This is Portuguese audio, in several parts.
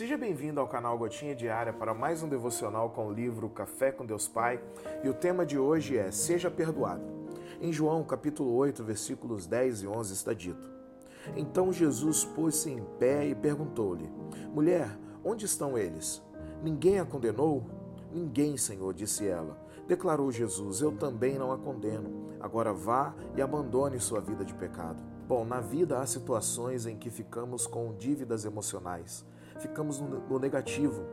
Seja bem-vindo ao canal Gotinha Diária para mais um devocional com o livro Café com Deus Pai. E o tema de hoje é Seja Perdoado. Em João capítulo 8, versículos 10 e 11 está dito: Então Jesus pôs-se em pé e perguntou-lhe: Mulher, onde estão eles? Ninguém a condenou? Ninguém, Senhor, disse ela. Declarou Jesus: Eu também não a condeno. Agora vá e abandone sua vida de pecado. Bom, na vida há situações em que ficamos com dívidas emocionais, ficamos no negativo,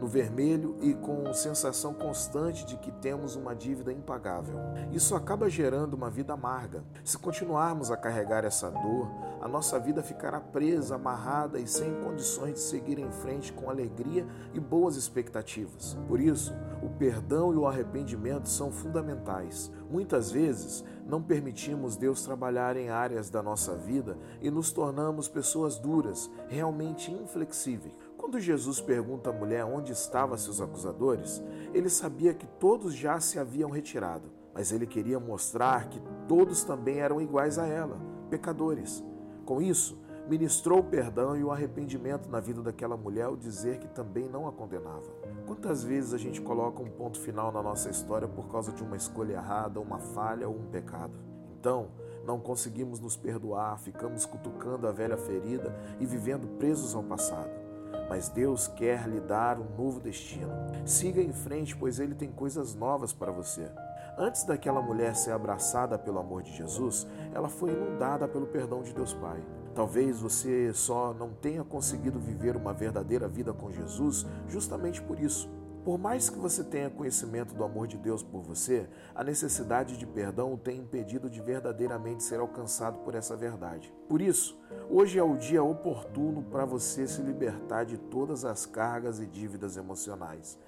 no vermelho e com sensação constante de que temos uma dívida impagável. Isso acaba gerando uma vida amarga. Se continuarmos a carregar essa dor, a nossa vida ficará presa, amarrada e sem condições de seguir em frente com alegria e boas expectativas. Por isso, o perdão e o arrependimento são fundamentais. Muitas vezes, não permitimos Deus trabalhar em áreas da nossa vida e nos tornamos pessoas duras, realmente inflexíveis. Quando Jesus pergunta à mulher onde estavam seus acusadores, ele sabia que todos já se haviam retirado, mas ele queria mostrar que todos também eram iguais a ela, pecadores. Com isso, ministrou o perdão e o arrependimento na vida daquela mulher ao dizer que também não a condenava. Quantas vezes a gente coloca um ponto final na nossa história por causa de uma escolha errada, uma falha ou um pecado? Então, não conseguimos nos perdoar, ficamos cutucando a velha ferida e vivendo presos ao passado. Mas Deus quer lhe dar um novo destino. Siga em frente, pois Ele tem coisas novas para você. Antes daquela mulher ser abraçada pelo amor de Jesus, ela foi inundada pelo perdão de Deus Pai. Talvez você só não tenha conseguido viver uma verdadeira vida com Jesus justamente por isso. Por mais que você tenha conhecimento do amor de Deus por você, a necessidade de perdão o tem impedido de verdadeiramente ser alcançado por essa verdade. Por isso, hoje é o dia oportuno para você se libertar de todas as cargas e dívidas emocionais.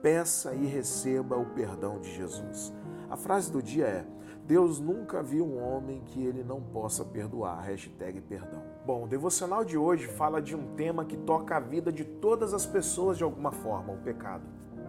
Peça e receba o perdão de Jesus. A frase do dia é: Deus nunca viu um homem que ele não possa perdoar. Hashtag perdão. Bom, o devocional de hoje fala de um tema que toca a vida de todas as pessoas de alguma forma, o pecado.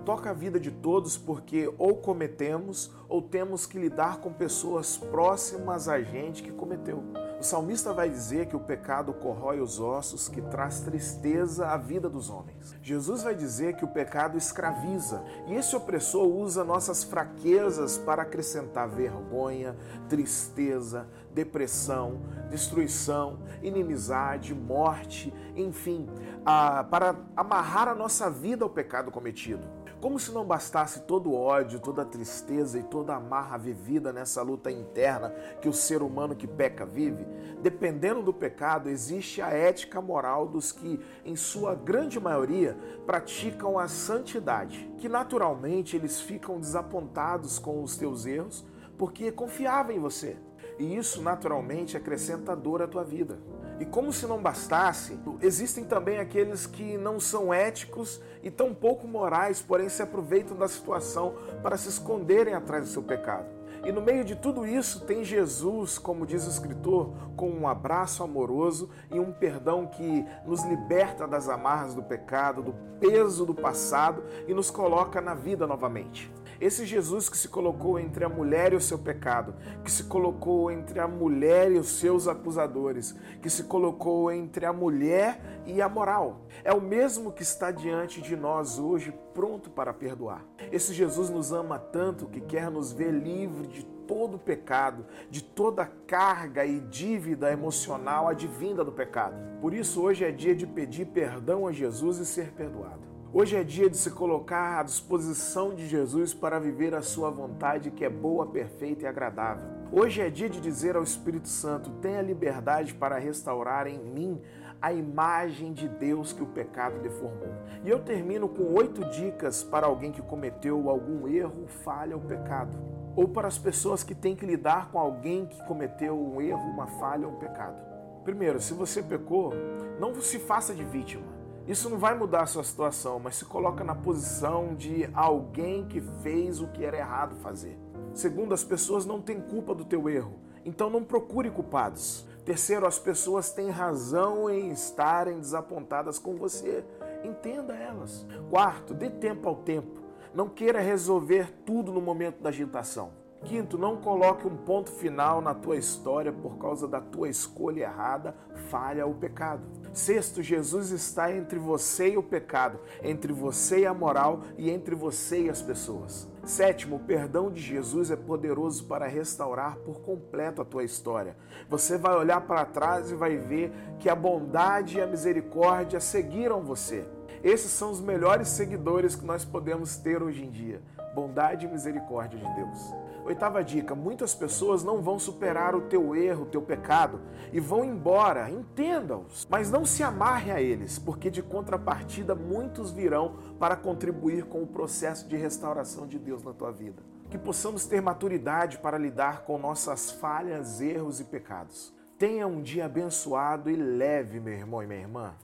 Toca a vida de todos porque ou cometemos ou temos que lidar com pessoas próximas a gente que cometeu. O salmista vai dizer que o pecado corrói os ossos, que traz tristeza à vida dos homens. Jesus vai dizer que o pecado escraviza e esse opressor usa nossas fraquezas para acrescentar vergonha, tristeza, depressão, destruição, inimizade, morte, enfim, para amarrar a nossa vida ao pecado cometido. Como se não bastasse todo o ódio, toda a tristeza e toda a amarra vivida nessa luta interna que o ser humano que peca vive, dependendo do pecado, existe a ética moral dos que, em sua grande maioria, praticam a santidade, que naturalmente eles ficam desapontados com os teus erros porque confiavam em você. E isso naturalmente acrescenta dor à tua vida. E como se não bastasse, existem também aqueles que não são éticos e tão pouco morais, porém se aproveitam da situação para se esconderem atrás do seu pecado. E no meio de tudo isso tem Jesus, como diz o escritor, com um abraço amoroso e um perdão que nos liberta das amarras do pecado, do peso do passado e nos coloca na vida novamente. Esse Jesus que se colocou entre a mulher e o seu pecado, que se colocou entre a mulher e os seus acusadores, que se colocou entre a mulher e a moral, é o mesmo que está diante de nós hoje, pronto para perdoar. Esse Jesus nos ama tanto que quer nos ver livre de todo pecado, de toda carga e dívida emocional advinda do pecado. Por isso, hoje é dia de pedir perdão a Jesus e ser perdoado. Hoje é dia de se colocar à disposição de Jesus para viver a sua vontade que é boa, perfeita e agradável. Hoje é dia de dizer ao Espírito Santo: tenha liberdade para restaurar em mim a imagem de Deus que o pecado deformou. E eu termino com oito dicas para alguém que cometeu algum erro, falha ou pecado. Ou para as pessoas que têm que lidar com alguém que cometeu um erro, uma falha ou um pecado. Primeiro, se você pecou, não se faça de vítima. Isso não vai mudar a sua situação, mas se coloca na posição de alguém que fez o que era errado fazer. Segundo, as pessoas não têm culpa do teu erro, então não procure culpados. Terceiro, as pessoas têm razão em estarem desapontadas com você. Entenda elas. Quarto, dê tempo ao tempo. Não queira resolver tudo no momento da agitação. Quinto, não coloque um ponto final na tua história por causa da tua escolha errada, falha ou pecado. Sexto, Jesus está entre você e o pecado, entre você e a moral e entre você e as pessoas. Sétimo, o perdão de Jesus é poderoso para restaurar por completo a tua história. Você vai olhar para trás e vai ver que a bondade e a misericórdia seguiram você. Esses são os melhores seguidores que nós podemos ter hoje em dia. Bondade e misericórdia de Deus. Oitava dica: muitas pessoas não vão superar o teu erro, o teu pecado e vão embora. Entenda-os, mas não se amarre a eles, porque de contrapartida muitos virão para contribuir com o processo de restauração de Deus na tua vida. Que possamos ter maturidade para lidar com nossas falhas, erros e pecados. Tenha um dia abençoado e leve, meu irmão e minha irmã.